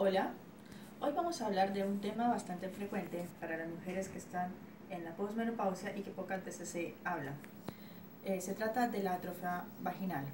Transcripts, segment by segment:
Hola, hoy vamos a hablar de un tema bastante frecuente para las mujeres que están en la posmenopausia y que pocas veces se habla. Eh, se trata de la atrofia vaginal.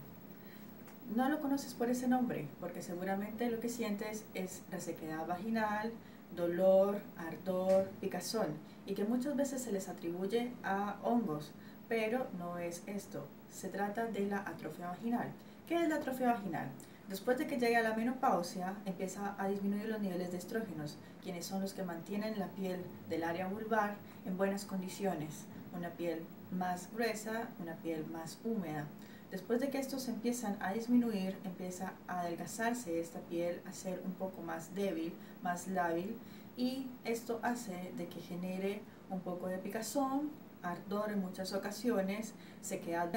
No lo conoces por ese nombre, porque seguramente lo que sientes es resequedad vaginal, dolor, ardor, picazón, y que muchas veces se les atribuye a hongos, pero no es esto. Se trata de la atrofia vaginal. ¿Qué es la atrofia vaginal? Después de que llegue a la menopausia, empieza a disminuir los niveles de estrógenos, quienes son los que mantienen la piel del área vulvar en buenas condiciones, una piel más gruesa, una piel más húmeda. Después de que estos empiezan a disminuir, empieza a adelgazarse esta piel, a ser un poco más débil, más lábil, y esto hace de que genere un poco de picazón, ardor en muchas ocasiones, sequedad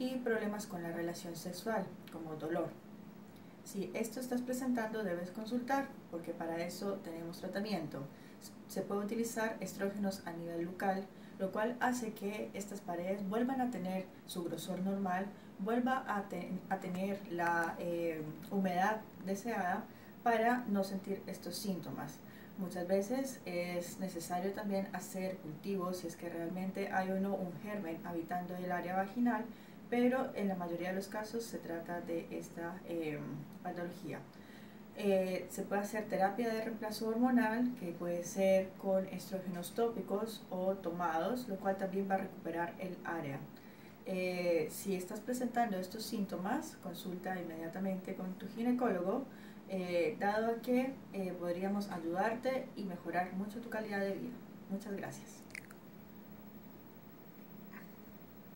y problemas con la relación sexual, como dolor. Si esto estás presentando, debes consultar, porque para eso tenemos tratamiento. Se puede utilizar estrógenos a nivel local, lo cual hace que estas paredes vuelvan a tener su grosor normal, vuelva a, tener la eh, humedad deseada para no sentir estos síntomas. Muchas veces es necesario también hacer cultivos si es que realmente hay uno un germen habitando el área vaginal pero en la mayoría de los casos se trata de esta eh, patología. Eh, se puede hacer terapia de reemplazo hormonal, que puede ser con estrógenos tópicos o tomados, lo cual también va a recuperar el área. Eh, si estás presentando estos síntomas, consulta inmediatamente con tu ginecólogo, dado que podríamos ayudarte y mejorar mucho tu calidad de vida. Muchas gracias.